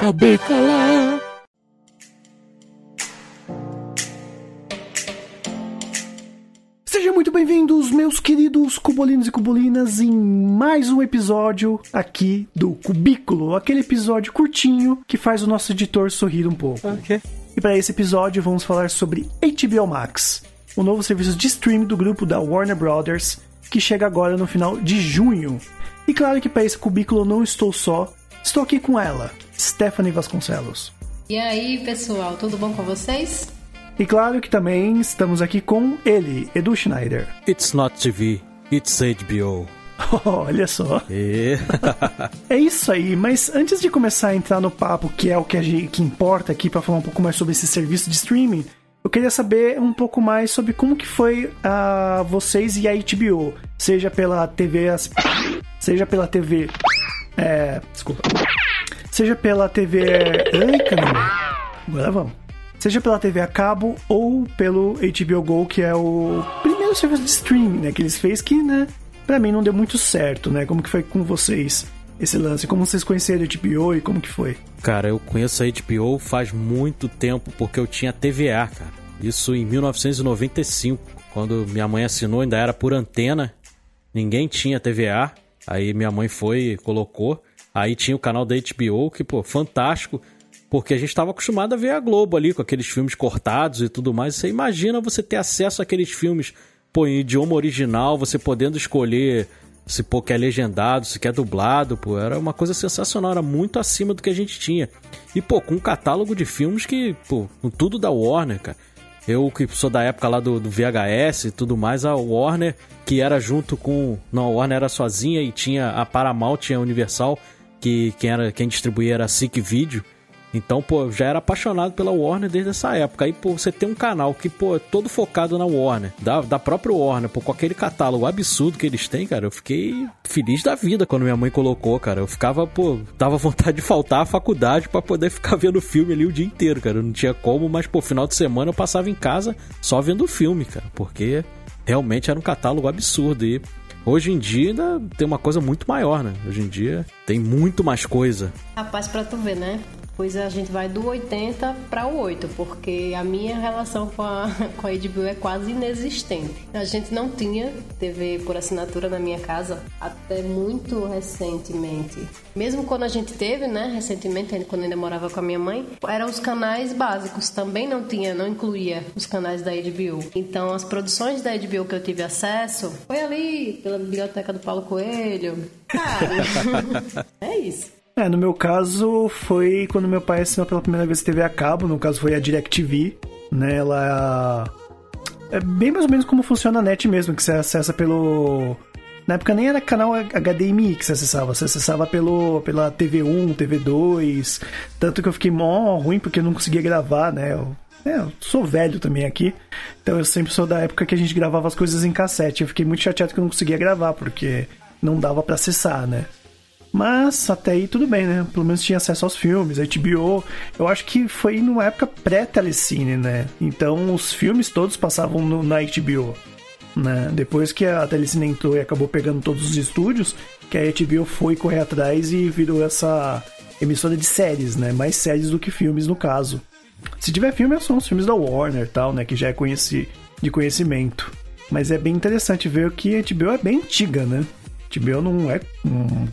Acabei calar. Sejam muito bem-vindos, meus queridos cubolinos e cubolinas, em mais um episódio aqui do Cubículo, aquele episódio curtinho que faz o nosso editor sorrir um pouco. Ok. E para esse episódio vamos falar sobre HBO Max, o novo serviço de streaming do grupo da Warner Brothers, que chega agora no final de junho. E claro que para esse cubículo eu não estou só, estou aqui com ela, Stephanie Vasconcelos. E aí, pessoal, tudo bom com vocês? E claro que também estamos aqui com ele, Edu Schneider. It's not TV, it's HBO. Olha só. E... É isso aí, mas antes de começar a entrar no papo, que é o que, a gente, que importa aqui para falar um pouco mais sobre esse serviço de streaming, eu queria saber um pouco mais sobre como que foi a vocês e a HBO, seja pela TV, seja pela TV, é, desculpa, seja pela TV, ai caramba, agora vamos, seja pela TV a cabo ou pelo HBO Go, que é o primeiro serviço de streaming, né, que eles fez que, né, pra mim não deu muito certo, né, como que foi com vocês esse lance, como vocês conheceram a HBO e como que foi? Cara, eu conheço a HBO faz muito tempo porque eu tinha TVA, cara. Isso em 1995, quando minha mãe assinou, ainda era por antena. Ninguém tinha TVA. Aí minha mãe foi colocou. Aí tinha o canal da HBO, que, pô, fantástico. Porque a gente estava acostumado a ver a Globo ali, com aqueles filmes cortados e tudo mais. Você imagina você ter acesso àqueles filmes, pô, em idioma original, você podendo escolher se pô, quer legendado, se quer dublado, pô, era uma coisa sensacional, era muito acima do que a gente tinha. E, pô, com um catálogo de filmes que, pô, com tudo da Warner, cara. Eu que sou da época lá do, do VHS e tudo mais, a Warner, que era junto com. Não, a Warner era sozinha e tinha a Paramount, tinha a Universal, que quem, era, quem distribuía era a SIC Video. Então, pô, já era apaixonado pela Warner desde essa época. Aí, pô, você tem um canal que, pô, é todo focado na Warner, da, da própria Warner, pô, com aquele catálogo absurdo que eles têm, cara, eu fiquei feliz da vida quando minha mãe colocou, cara. Eu ficava, pô, dava vontade de faltar à faculdade pra poder ficar vendo filme ali o dia inteiro, cara. Eu não tinha como, mas, pô, final de semana eu passava em casa só vendo filme, cara, porque realmente era um catálogo absurdo. E hoje em dia ainda tem uma coisa muito maior, né? Hoje em dia tem muito mais coisa. Rapaz, pra tu ver, né? Pois a gente vai do 80 para o 8, porque a minha relação com a, com a HBO é quase inexistente. A gente não tinha TV por assinatura na minha casa até muito recentemente. Mesmo quando a gente teve, né, recentemente, quando ainda morava com a minha mãe, eram os canais básicos, também não tinha, não incluía os canais da HBO. Então as produções da HBO que eu tive acesso foi ali pela biblioteca do Paulo Coelho. Cara, é isso. É, no meu caso foi quando meu pai assinou pela primeira vez TV a cabo, no caso foi a DirecTV, né? Ela é bem mais ou menos como funciona a net mesmo, que você acessa pelo na época nem era canal HDMI que você acessava, você acessava pelo, pela TV1, TV2. Tanto que eu fiquei mó ruim porque eu não conseguia gravar, né? Eu, é, eu sou velho também aqui, então eu sempre sou da época que a gente gravava as coisas em cassete. Eu fiquei muito chateado que eu não conseguia gravar, porque não dava pra acessar, né? Mas até aí tudo bem, né? Pelo menos tinha acesso aos filmes, a HBO. Eu acho que foi numa época pré-telecine, né? Então os filmes todos passavam no, na HBO. Né? Depois que a telecine entrou e acabou pegando todos os estúdios, que a HBO foi correr atrás e virou essa emissora de séries, né? Mais séries do que filmes no caso. Se tiver filme, são os filmes da Warner tal, né? Que já é conheci, de conhecimento. Mas é bem interessante ver que a HBO é bem antiga, né? HBO não é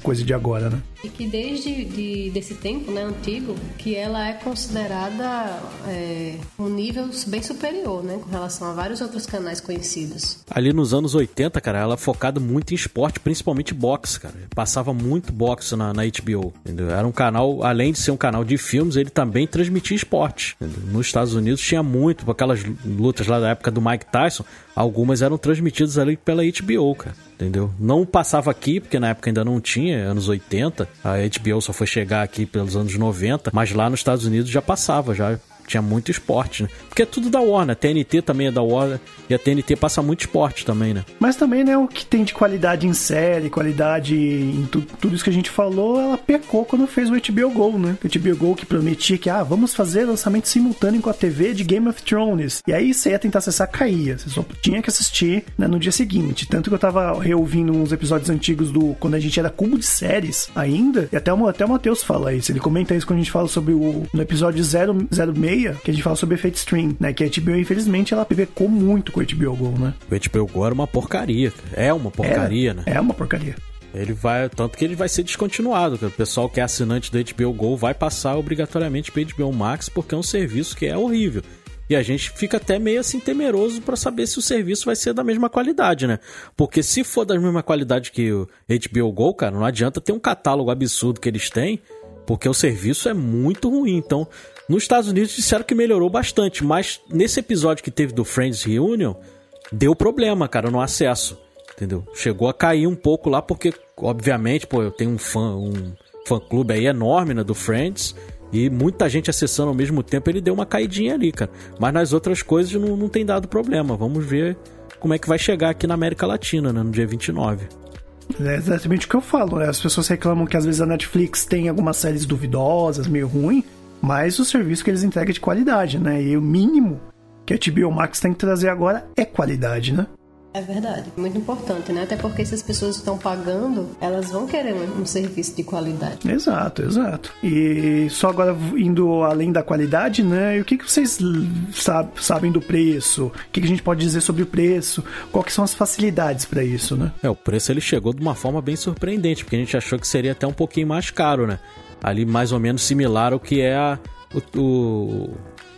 coisa de agora, né? E que desde de, desse tempo, né, antigo, que ela é considerada é, um nível bem superior, né, com relação a vários outros canais conhecidos. Ali nos anos 80, cara, ela é focada muito em esporte, principalmente boxe, cara. Passava muito boxe na, na HBO, entendeu? Era um canal, além de ser um canal de filmes, ele também transmitia esporte. entendeu? Nos Estados Unidos tinha muito, por aquelas lutas lá da época do Mike Tyson, algumas eram transmitidas ali pela HBO, cara. Entendeu? Não passava aqui, porque na época ainda não tinha, anos 80. A HBO só foi chegar aqui pelos anos 90, mas lá nos Estados Unidos já passava, já Tinha muito esporte, né? Porque é tudo da Warner. A TNT também é da Warner. E a TNT passa muito esporte também, né? Mas também, né, o que tem de qualidade em série, qualidade em tu, tudo isso que a gente falou, ela pecou quando fez o HBO Go, né? O HBO Go que prometia que, ah, vamos fazer lançamento simultâneo com a TV de Game of Thrones. E aí você ia tentar acessar, caía. Você só tinha que assistir né, no dia seguinte. Tanto que eu tava reouvindo uns episódios antigos do quando a gente era cubo de séries ainda, e até o, até o Matheus fala isso. Ele comenta isso quando a gente fala sobre o no episódio 006, que a gente fala sobre efeito stream, né? Que a HBO, infelizmente, ela pecou muito com o HBO Go, né? O HBO Go era uma porcaria. É uma porcaria, é, né? É uma porcaria. Ele vai, tanto que ele vai ser descontinuado. O pessoal que é assinante do HBO Go vai passar obrigatoriamente para HBO Max porque é um serviço que é horrível. E a gente fica até meio assim temeroso para saber se o serviço vai ser da mesma qualidade, né? Porque se for da mesma qualidade que o HBO Go, cara, não adianta ter um catálogo absurdo que eles têm, porque o serviço é muito ruim. Então, nos Estados Unidos disseram que melhorou bastante, mas nesse episódio que teve do Friends Reunion, deu problema, cara, no acesso. Entendeu? Chegou a cair um pouco lá, porque, obviamente, pô, eu tenho um fã, um fã clube aí enorme, né, do Friends. E muita gente acessando ao mesmo tempo, ele deu uma caidinha ali, cara. Mas nas outras coisas não, não tem dado problema. Vamos ver como é que vai chegar aqui na América Latina, né, no dia 29. É exatamente o que eu falo, né? As pessoas reclamam que às vezes a Netflix tem algumas séries duvidosas, meio ruim, mas o serviço que eles entregam é de qualidade, né? E o mínimo que a HBO Max tem que trazer agora é qualidade, né? É verdade, muito importante, né? Até porque se as pessoas estão pagando, elas vão querer um, serviço de qualidade. Exato, exato. E só agora indo além da qualidade, né? E o que, que vocês sabe, sabem do preço? O que, que a gente pode dizer sobre o preço? Quais são as facilidades para isso, né? É, o preço ele chegou de uma forma bem surpreendente, porque a gente achou que seria até um pouquinho mais caro, né? Ali mais ou menos similar ao que é a, o, o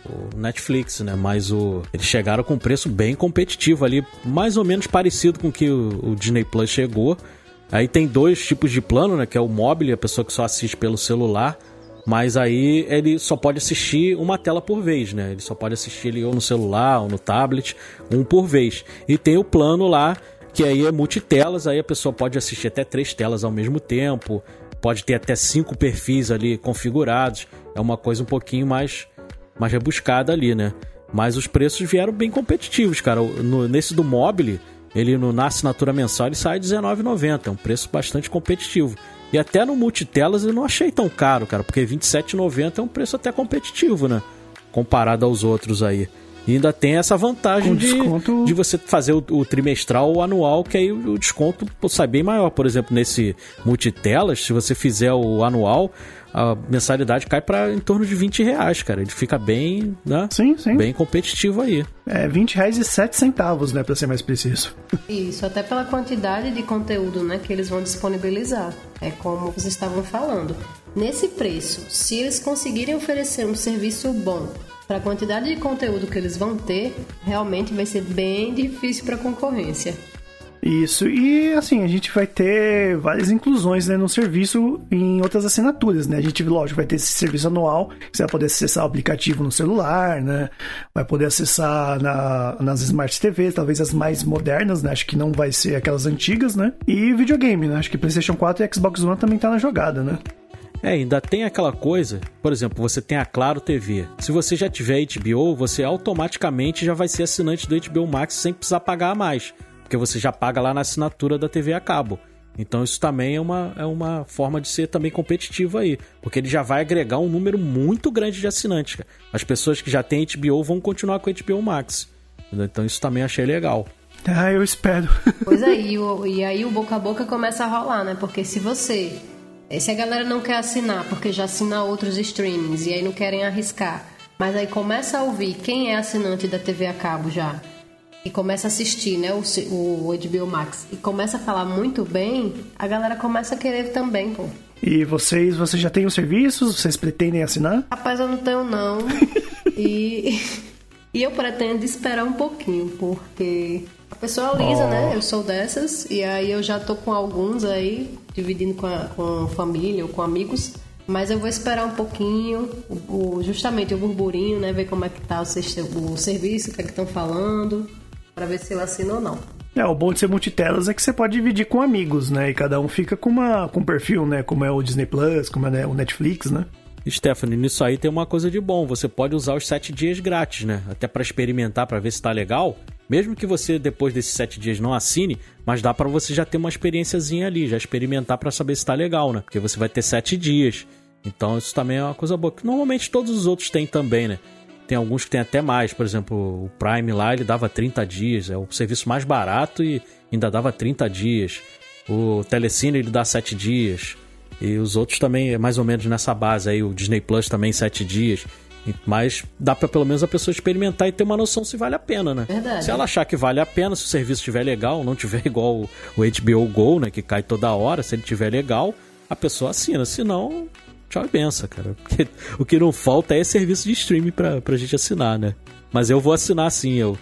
o Netflix, né? Mas o eles chegaram com um preço bem competitivo ali, mais ou menos parecido com o que o, o Disney Plus chegou. Aí tem dois tipos de plano, né? Que é o mobile, a pessoa que só assiste pelo celular. Mas aí ele só pode assistir uma tela por vez, né? Ele só pode assistir ele ou no celular ou no tablet, um por vez. E tem o plano lá, que aí é multitelas, aí a pessoa pode assistir até três telas ao mesmo tempo, pode ter até cinco perfis ali configurados. É uma coisa um pouquinho mais mais rebuscada ali, né? Mas os preços vieram bem competitivos, cara. No, nesse do Mobile, ele no, na assinatura mensal ele sai R$19,90. É um preço bastante competitivo. E até no multitelas eu não achei tão caro, cara, porque R$27,90 é um preço até competitivo, né? Comparado aos outros aí. E ainda tem essa vantagem de, de você fazer o, o, trimestral ou anual, que aí o, o desconto sai bem maior. Por exemplo, nesse multitelas, se você fizer o anual, a mensalidade cai para em torno de 20 reais, cara. Ele fica bem, né? Sim, sim. Bem competitivo aí. É, 20 reais e 7 centavos, né, para ser mais preciso. Isso, até pela quantidade de conteúdo, né, que eles vão disponibilizar. É como vocês estavam falando. Nesse preço, se eles conseguirem oferecer um serviço bom para a quantidade de conteúdo que eles vão ter, realmente vai ser bem difícil para a concorrência. Isso, e assim, a gente vai ter várias inclusões né, no serviço em outras assinaturas, né? A gente, lógico, vai ter esse serviço anual, você vai poder acessar o aplicativo no celular, né? Vai poder acessar na, nas Smart TVs, talvez as mais modernas, né? Acho que não vai ser aquelas antigas, né? E videogame, né? Acho que PlayStation 4 e Xbox One também tá na jogada, né? É, ainda tem aquela coisa, por exemplo, você tem a Claro TV. Se você já tiver HBO, você automaticamente já vai ser assinante do HBO Max sem precisar pagar mais porque você já paga lá na assinatura da TV a cabo. Então isso também é uma, é uma forma de ser também competitivo aí, porque ele já vai agregar um número muito grande de assinantes. Cara. As pessoas que já têm HBO vão continuar com HBO Max. Então isso também achei legal. Ah, eu espero. Pois é, e, e aí o boca a boca começa a rolar, né? Porque se você. Se a galera não quer assinar, porque já assina outros streamings e aí não querem arriscar, mas aí começa a ouvir quem é assinante da TV a cabo já e começa a assistir, né, o, o HBO Max, e começa a falar muito bem, a galera começa a querer também, pô. E vocês, vocês já têm os serviços? Vocês pretendem assinar? Rapaz, eu não tenho não. e, e eu pretendo esperar um pouquinho, porque a pessoa lisa, oh. né? Eu sou dessas, e aí eu já tô com alguns aí, dividindo com, a, com família ou com amigos. Mas eu vou esperar um pouquinho, o, o, justamente o burburinho, né? Ver como é que tá o, o serviço, o que é que estão falando para ver se eu assino ou não. É, o bom de ser multitelas é que você pode dividir com amigos, né? E cada um fica com, uma, com um perfil, né? Como é o Disney Plus, como é né, o Netflix, né? Stephanie, nisso aí tem uma coisa de bom. Você pode usar os sete dias grátis, né? Até para experimentar, para ver se tá legal. Mesmo que você depois desses sete dias não assine, mas dá para você já ter uma experiênciazinha ali, já experimentar para saber se tá legal, né? Porque você vai ter sete dias. Então isso também é uma coisa boa. Que normalmente todos os outros têm também, né? Tem alguns que tem até mais. Por exemplo, o Prime lá ele dava 30 dias. É o serviço mais barato e ainda dava 30 dias. O Telecine ele dá 7 dias. E os outros também é mais ou menos nessa base aí. O Disney Plus também 7 dias. Mas dá para pelo menos a pessoa experimentar e ter uma noção se vale a pena, né? Verdade. Se ela achar que vale a pena, se o serviço estiver legal, não tiver igual o HBO Go, né? Que cai toda hora, se ele tiver legal, a pessoa assina. Se não, tchau e benção, cara. Porque o que não falta é serviço de streaming pra, pra gente assinar, né? Mas eu vou assinar sim, eu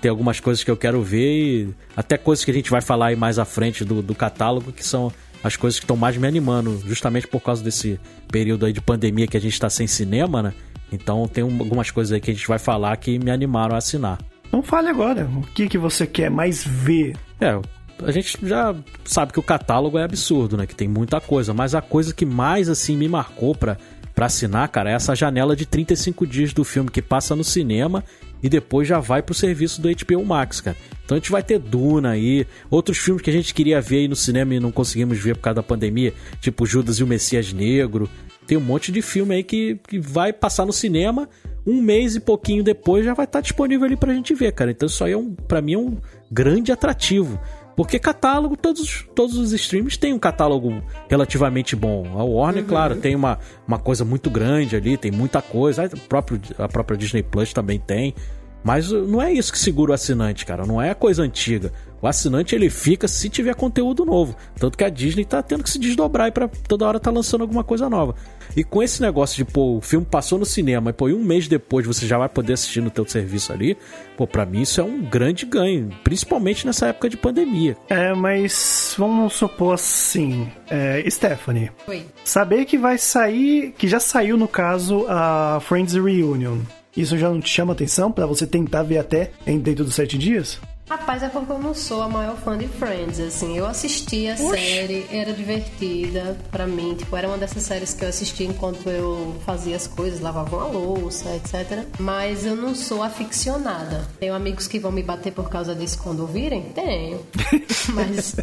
tem algumas coisas que eu quero ver e até coisas que a gente vai falar aí mais à frente do, do catálogo que são as coisas que estão mais me animando, justamente por causa desse período aí de pandemia que a gente está sem cinema, né? Então tem algumas coisas aí que a gente vai falar que me animaram a assinar. Então fale agora, o que, que você quer mais ver? É, a gente já sabe que o catálogo é absurdo, né? Que tem muita coisa, mas a coisa que mais assim me marcou pra, pra assinar, cara, é essa janela de 35 dias do filme que passa no cinema e depois já vai pro serviço do HBO Max, cara. Então a gente vai ter Duna aí, outros filmes que a gente queria ver aí no cinema e não conseguimos ver por causa da pandemia, tipo Judas e o Messias Negro. Tem um monte de filme aí que, que vai passar no cinema um mês e pouquinho depois já vai estar disponível ali pra gente ver, cara. Então isso aí é um, pra mim é um grande atrativo. Porque catálogo, todos, todos os streams têm um catálogo relativamente bom. A Warner, uhum. claro, tem uma, uma coisa muito grande ali, tem muita coisa. A, próprio, a própria Disney Plus também tem. Mas não é isso que segura o assinante, cara. Não é coisa antiga. O assinante ele fica se tiver conteúdo novo. Tanto que a Disney tá tendo que se desdobrar e pra toda hora tá lançando alguma coisa nova. E com esse negócio de, pô, o filme passou no cinema e, pô, e um mês depois você já vai poder assistir no teu serviço ali, pô, pra mim isso é um grande ganho. Principalmente nessa época de pandemia. É, mas vamos supor assim, é, Stephanie. Oi. Saber que vai sair, que já saiu no caso a Friends Reunion. Isso já não te chama atenção para você tentar ver até em dentro dos sete dias? Rapaz, é porque eu não sou a maior fã de Friends, assim. Eu assisti a série, era divertida para mim. Tipo, era uma dessas séries que eu assisti enquanto eu fazia as coisas, lavava uma louça, etc. Mas eu não sou aficionada. Tenho amigos que vão me bater por causa disso quando ouvirem? Tenho. Mas...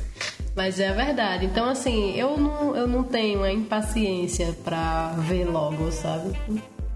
Mas é a verdade. Então, assim, eu não, eu não tenho a impaciência pra ver logo, sabe?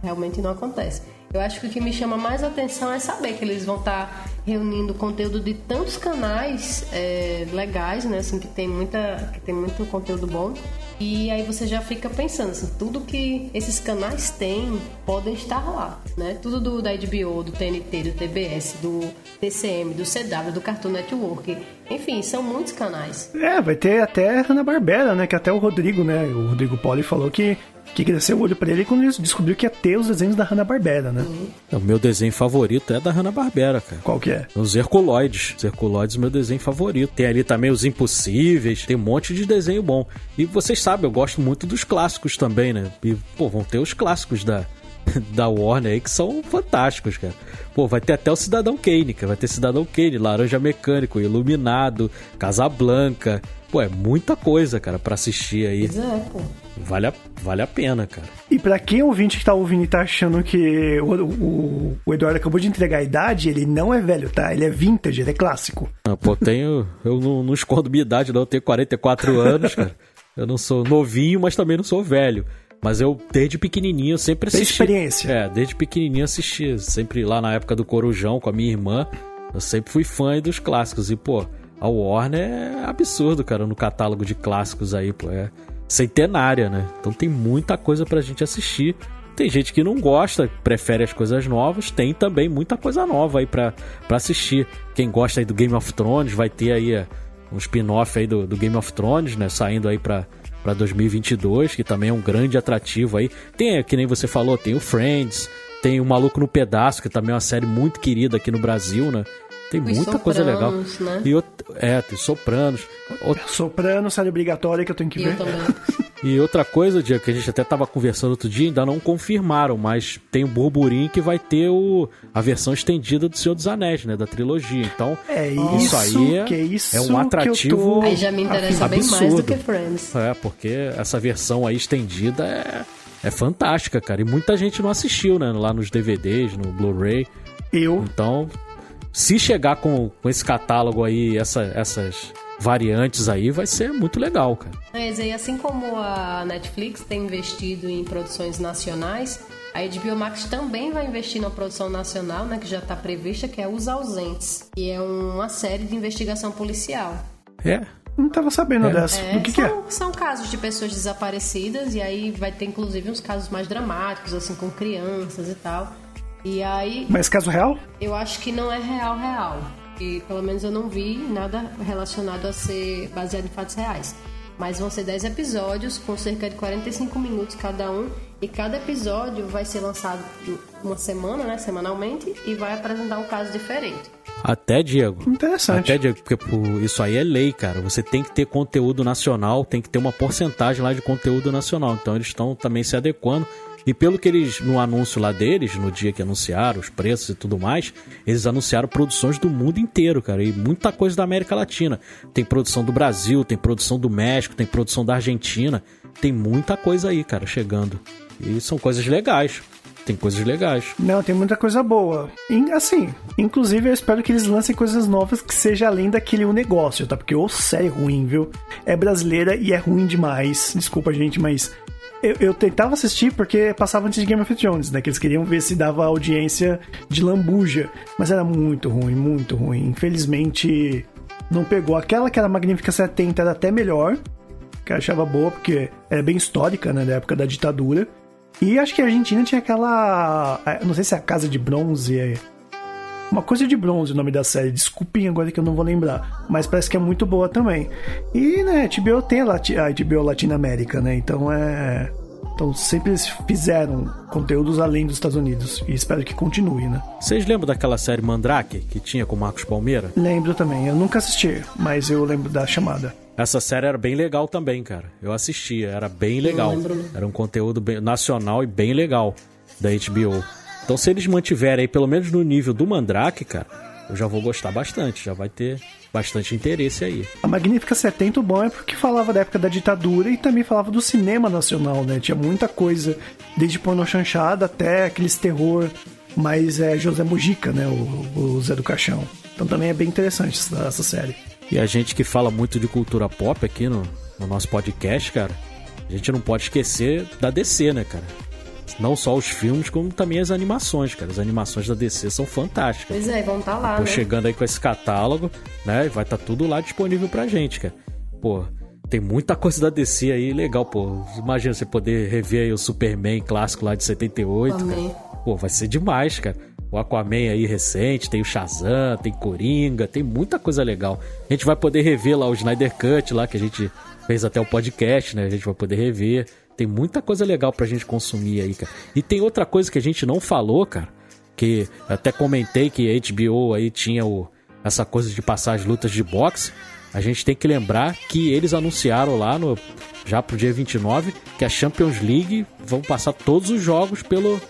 Realmente não acontece. Eu acho que o que me chama mais atenção é saber que eles vão estar tá reunindo conteúdo de tantos canais é, legais, né? Assim, que tem, muita, que tem muito conteúdo bom. E aí você já fica pensando assim, tudo que esses canais têm podem estar lá, né? Tudo do, da HBO, do TNT, do TBS, do TCM, do CW, do Cartoon Network. Enfim, são muitos canais. É, vai ter até Hanna-Barbera, né? Que até o Rodrigo, né? O Rodrigo Poli falou que que cresceu o olho pra ele quando ele descobriu que ia ter os desenhos da Hanna-Barbera, né? Uhum. O meu desenho favorito é da Hanna-Barbera, cara. Qual que é? Os Herculoides. Os Herculoides meu desenho favorito. Tem ali também os Impossíveis, tem um monte de desenho bom. E vocês sabem, eu gosto muito dos clássicos também, né? E, pô, vão ter os clássicos da, da Warner aí que são fantásticos, cara. Pô, vai ter até o Cidadão Kane, cara. Vai ter Cidadão Kane, Laranja Mecânico, Iluminado, Casablanca. Pô, é muita coisa, cara, para assistir aí. Pois é, pô. Vale a, vale a pena, cara. E para quem é ouvinte que tá ouvindo e tá achando que o, o, o, Eduardo acabou de entregar a idade, ele não é velho, tá? Ele é vintage, ele é clássico. Ah, pô, tenho. Eu não, não escondo minha idade, não. Eu tenho 44 anos, cara. Eu não sou novinho, mas também não sou velho. Mas eu, desde pequenininho, eu sempre assisti. Tem experiência. É, desde pequenininho assisti. Sempre lá na época do Corujão com a minha irmã. Eu sempre fui fã dos clássicos. E, pô, a Warner é absurdo, cara, no catálogo de clássicos aí, pô. É centenária, né? Então tem muita coisa pra gente assistir. Tem gente que não gosta, prefere as coisas novas. Tem também muita coisa nova aí pra, pra assistir. Quem gosta aí do Game of Thrones vai ter aí é, um spin-off aí do, do Game of Thrones, né? Saindo aí pra, para 2022, que também é um grande atrativo aí. Tem, que nem você falou, tem o Friends, tem o Maluco no Pedaço, que também é uma série muito querida aqui no Brasil, né? Tem muita sopranos, coisa legal. Né? E outro, é, tem Sopranos. Outro... Sopranos, série obrigatória que eu tenho que ver. e outra coisa, Dia, que a gente até tava conversando outro dia, ainda não confirmaram, mas tem um burburinho que vai ter o, a versão estendida do Senhor dos Anéis, né? Da trilogia. Então, é isso, isso aí é, é, isso é um atrativo. Tô... Aí já me interessa bem mais do que Friends. É, porque essa versão aí estendida é é fantástica, cara. E muita gente não assistiu, né? Lá nos DVDs, no Blu-ray. Eu. Então, se chegar com, com esse catálogo aí, essa, essas variantes aí, vai ser muito legal, cara. Mas aí, assim como a Netflix tem investido em produções nacionais, a HBO Max também vai investir na produção nacional, né, que já está prevista, que é Os Ausentes, que é uma série de investigação policial. É, não tava sabendo é. dessa. É, que, são, que é? São casos de pessoas desaparecidas e aí vai ter inclusive uns casos mais dramáticos, assim, com crianças e tal. E aí. Mas caso real? Eu acho que não é real, real. E pelo menos eu não vi nada relacionado a ser baseado em fatos reais. Mas vão ser 10 episódios com cerca de 45 minutos cada um. E cada episódio vai ser lançado uma semana, né? Semanalmente, e vai apresentar um caso diferente. Até, Diego. Interessante. Até, Diego, porque pô, isso aí é lei, cara. Você tem que ter conteúdo nacional, tem que ter uma porcentagem lá de conteúdo nacional. Então eles estão também se adequando. E pelo que eles, no anúncio lá deles, no dia que anunciaram os preços e tudo mais, eles anunciaram produções do mundo inteiro, cara. E muita coisa da América Latina. Tem produção do Brasil, tem produção do México, tem produção da Argentina. Tem muita coisa aí, cara, chegando. E são coisas legais. Tem coisas legais. Não, tem muita coisa boa. E, assim, inclusive eu espero que eles lancem coisas novas que seja além daquele um negócio, tá? Porque o série é ruim, viu? É brasileira e é ruim demais. Desculpa, gente, mas eu, eu, tentava assistir porque passava antes de Game of Thrones, né? Que eles queriam ver se dava audiência de lambuja. Mas era muito ruim, muito ruim. Infelizmente, não pegou. Aquela que era Magnífica 70 era até melhor. Que eu achava boa, porque era bem histórica, né? Da época da ditadura. E acho que a Argentina tinha aquela. Não sei se é a Casa de Bronze. Uma coisa de bronze o nome da série. Desculpem agora que eu não vou lembrar. Mas parece que é muito boa também. E, né, a HBO tem a, Lati a HBO Latinoamérica, né? Então é. Então sempre eles fizeram conteúdos além dos Estados Unidos. E espero que continue, né? Vocês lembram daquela série Mandrake que tinha com Marcos Palmeira? Lembro também. Eu nunca assisti, mas eu lembro da chamada. Essa série era bem legal também, cara. Eu assistia, era bem legal. Era um conteúdo bem, nacional e bem legal da HBO. Então, se eles mantiverem aí pelo menos no nível do Mandrake, cara, eu já vou gostar bastante. Já vai ter bastante interesse aí. A Magnífica 70, o bom é porque falava da época da ditadura e também falava do cinema nacional, né? Tinha muita coisa, desde porno chanchada até aqueles terror mais é, José Mujica, né? O, o Zé do Caixão. Então também é bem interessante essa, essa série. E a gente que fala muito de cultura pop aqui no, no nosso podcast, cara, a gente não pode esquecer da DC, né, cara? Não só os filmes, como também as animações, cara. As animações da DC são fantásticas. Pois é, vão estar tá lá, Pô, né? chegando aí com esse catálogo, né? Vai estar tá tudo lá disponível pra gente, cara. Pô, tem muita coisa da DC aí legal, pô. Imagina você poder rever aí o Superman clássico lá de 78, Amém. cara. Pô, vai ser demais, cara o Aquaman aí recente, tem o Shazam, tem Coringa, tem muita coisa legal. A gente vai poder rever lá o Snyder Cut lá, que a gente fez até o podcast, né? A gente vai poder rever. Tem muita coisa legal pra gente consumir aí, cara. E tem outra coisa que a gente não falou, cara, que até comentei que a HBO aí tinha o, essa coisa de passar as lutas de boxe. A gente tem que lembrar que eles anunciaram lá no já pro dia 29 que a Champions League vão passar todos os jogos pelo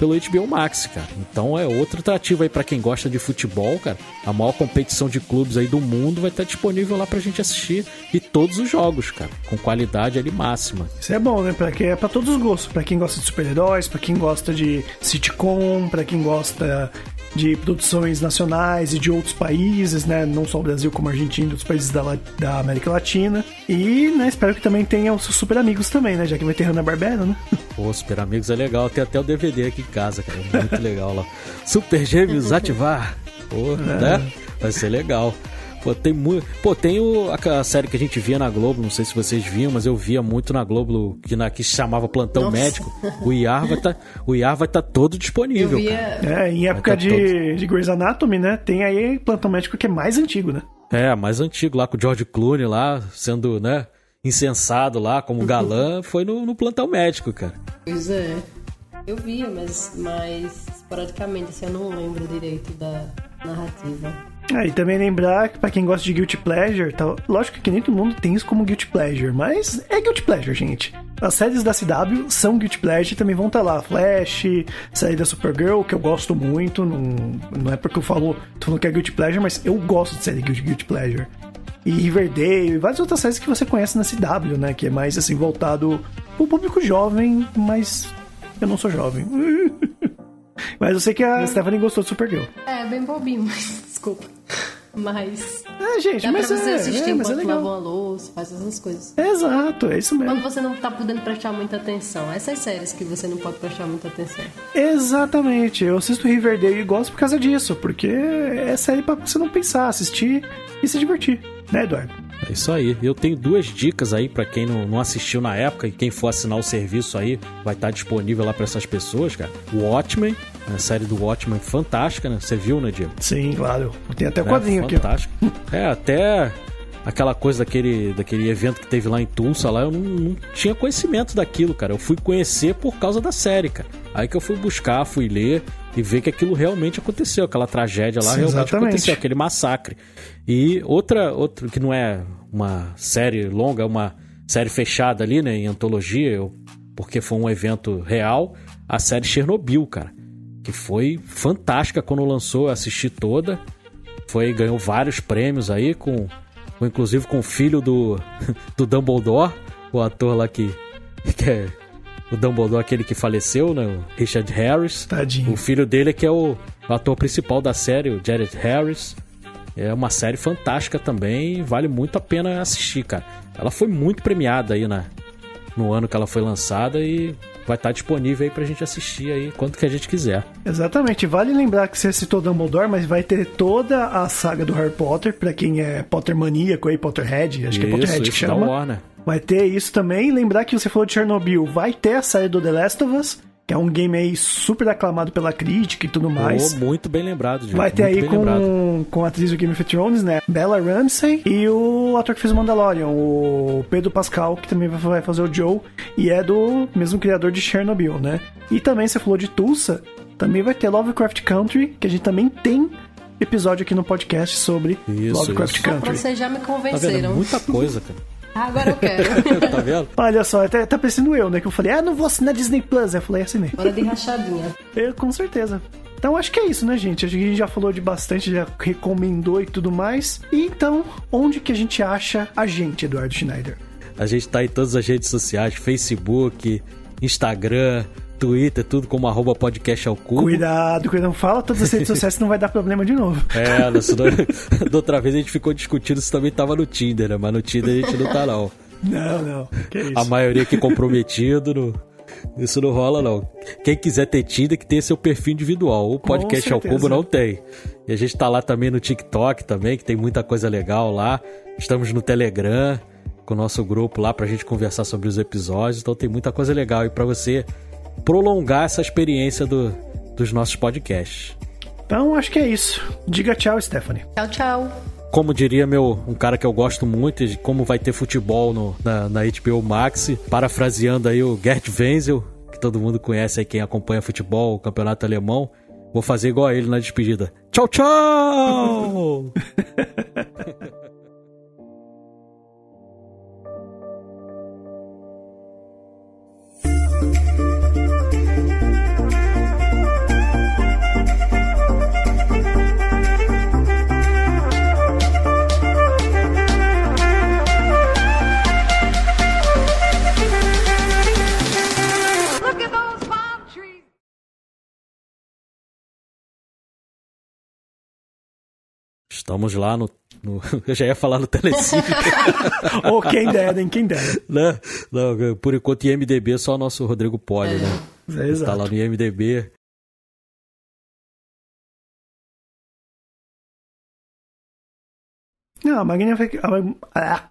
pelo HBO Max, cara. Então é outro atrativo aí para quem gosta de futebol, cara. A maior competição de clubes aí do mundo vai estar disponível lá pra gente assistir e todos os jogos, cara, com qualidade ali máxima. Isso é bom, né? Para que é para todos os gostos, para quem gosta de super-heróis, para quem gosta de sitcom, para quem gosta de produções nacionais e de outros países, né? Não só o Brasil, como a Argentina, outros países da, da América Latina. E, né, espero que também tenha os super amigos também, né? Já que vai ter Hanna Barbera, né? Pô, Super Amigos é legal. Tem até o DVD aqui em casa, cara. Muito legal lá. Super Gêmeos ativar. Pô, é. né? Vai ser legal. Pô, tem muito. Pô, tem o, a, série que a gente via na Globo, não sei se vocês viam, mas eu via muito na Globo, que, na, que se chamava Plantão Nossa. Médico. O IAR vai tá, estar tá todo disponível. Via... É, em época tá de, todo... de Grey's Anatomy, né? Tem aí Plantão Médico que é mais antigo, né? É, mais antigo, lá com o George Clooney lá, sendo, né, insensado lá como galã, foi no, no Plantão Médico, cara. Pois é. Eu via, mas, mas esporadicamente, assim, eu não lembro direito da narrativa. Ah, e também lembrar que pra quem gosta de Guilty Pleasure, tá, lógico que nem todo mundo tem isso como Guilty Pleasure, mas é Guilty Pleasure, gente. As séries da CW são Guilty Pleasure também vão estar tá lá. Flash, série da Supergirl, que eu gosto muito, não, não é porque eu falo, tô falando que é Guilty Pleasure, mas eu gosto de série Guilty, Guilty Pleasure. E Riverdale e várias outras séries que você conhece na CW, né, que é mais assim voltado o público jovem, mas eu não sou jovem. mas eu sei que a Stephanie gostou de Supergirl. É, bem bobinho, mas desculpa. Mas. É, gente, dá mas pra você é, assistir é, mas é enquanto legal. lava uma louça, faz essas coisas. Exato, é isso mesmo. Quando você não tá podendo prestar muita atenção. Essas séries que você não pode prestar muita atenção. Exatamente. Eu assisto Riverdale e gosto por causa disso, porque é série pra você não pensar, assistir e se divertir, né, Eduardo? É isso aí. Eu tenho duas dicas aí pra quem não, não assistiu na época e quem for assinar o serviço aí vai estar disponível lá pra essas pessoas, cara. O Watchmen, a série do Watchmen fantástica, né? Você viu, né, Diego? Sim, claro. Tem até É, quadrinho aqui. ó. fantástico. É, até aquela coisa daquele, daquele evento que teve lá em Tulsa, lá eu não, não tinha conhecimento daquilo, cara. Eu fui conhecer por causa da série, cara. Aí que eu fui buscar, fui ler e ver que aquilo realmente aconteceu, aquela tragédia lá Sim, realmente exatamente. aconteceu, aquele massacre. E outra, outra que não é uma série longa, é uma série fechada ali, né, em antologia, eu- porque foi um evento real, a série Chernobyl, cara, que foi fantástica quando lançou, eu assisti toda. Foi ganhou vários prêmios aí com, com- inclusive com o filho do do Dumbledore, o ator lá que que é o Dumbledore aquele que faleceu, né, o Richard Harris. Tadinho. O filho dele que é o, o ator principal da série, o Jared Harris. É uma série fantástica também, vale muito a pena assistir, cara. Ela foi muito premiada aí na, no ano que ela foi lançada e vai estar disponível aí pra gente assistir aí quando que a gente quiser. Exatamente. Vale lembrar que você citou Dumbledore, mas vai ter toda a saga do Harry Potter, pra quem é Potter maníaco aí, Potterhead, acho que é Potterhead que isso da chama. Warner. Vai ter isso também. Lembrar que você falou de Chernobyl, vai ter a série do The Last of Us, que é um game aí super aclamado pela crítica e tudo mais. Oh, muito bem lembrado, Diego. Vai ter muito aí lembrado. com, com a atriz do Game of Thrones, né? Bella Ramsey e o ator que fez o Mandalorian, o Pedro Pascal, que também vai fazer o Joe e é do mesmo criador de Chernobyl, né? E também você falou de Tulsa, também vai ter Lovecraft Country, que a gente também tem episódio aqui no podcast sobre Isso, Lovecraft isso. Country. Vocês já me Tá vendo? convenceram. Muita coisa, cara. Ah, agora eu quero. tá vendo? Olha só, até tá parecendo eu, né? Que eu falei, ah, não vou assinar Disney Plus. Eu falei, assinei. Hora de rachadinha. Eu, com certeza. Então acho que é isso, né, gente? Acho que a gente já falou de bastante, já recomendou e tudo mais. E então, onde que a gente acha a gente, Eduardo Schneider? A gente tá em todas as redes sociais, Facebook, Instagram, Twitter, tudo como arroba podcast ao cubo. Cuidado, cuidado, não fala todas as redes sociais, senão vai dar problema de novo. É, da, outra vez a gente ficou discutindo se também tava no Tinder, né? Mas no Tinder a gente não tá, não. Não, não. Que isso? A maioria aqui comprometido, não- isso não rola, não. Quem quiser ter Tinder, que tenha seu perfil individual. O podcast ao cubo não tem. E a gente tá lá também no TikTok também, que tem muita coisa legal lá. Estamos no Telegram, com o nosso grupo lá pra gente conversar sobre os episódios. Então tem muita coisa legal aí pra você prolongar essa experiência do- dos nossos podcasts. Então acho que é isso. Diga tchau, Stephanie. Tchau, tchau. Como diria meu um cara que eu gosto muito, de como vai ter futebol no- na, na HBO Max, parafraseando aí o Gert Wenzel, que todo mundo conhece aí quem acompanha futebol, o campeonato alemão, vou fazer igual a ele na despedida. Tchau, tchau! Estamos lá no, no- Eu já ia falar no Telecine, Ou quem dera, hein? Quem dera. né? Não, por enquanto, IMDB, só o nosso Rodrigo Poli, né? É, Tá exato. lá no IMDB. Não, a vai. a-